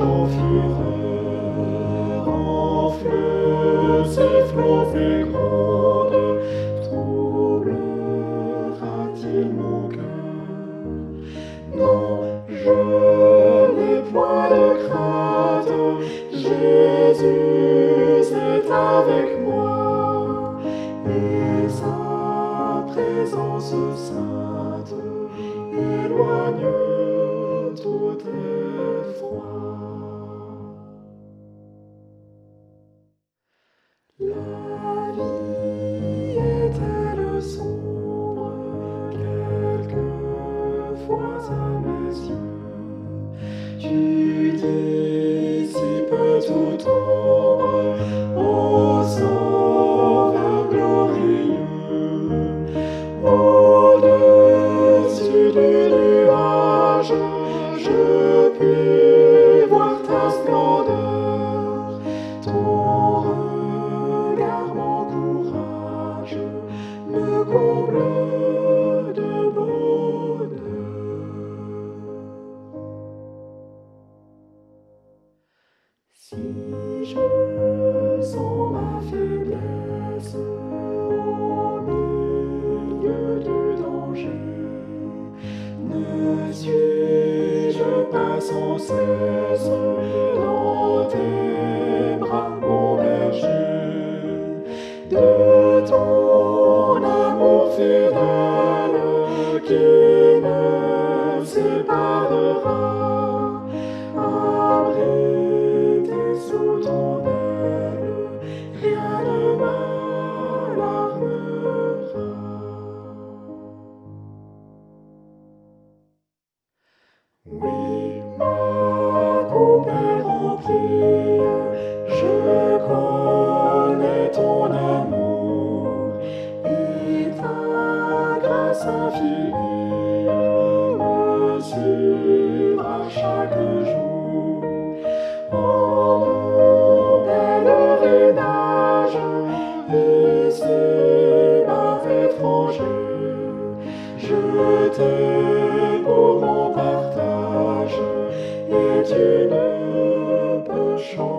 en fureur, en fleuve, sifflant et gronde, troublera-t-il mon cœur Non, je n'ai point de crainte, Jésus est avec moi, et sa présence sainte éloigne tout effroi. Glorieux, au-dessus du nuage, Si je sens ma faiblesse au milieu du danger, ne suis-je pas sans cesse dans tes Je t'ai pour mon partage et tu ne peux changer.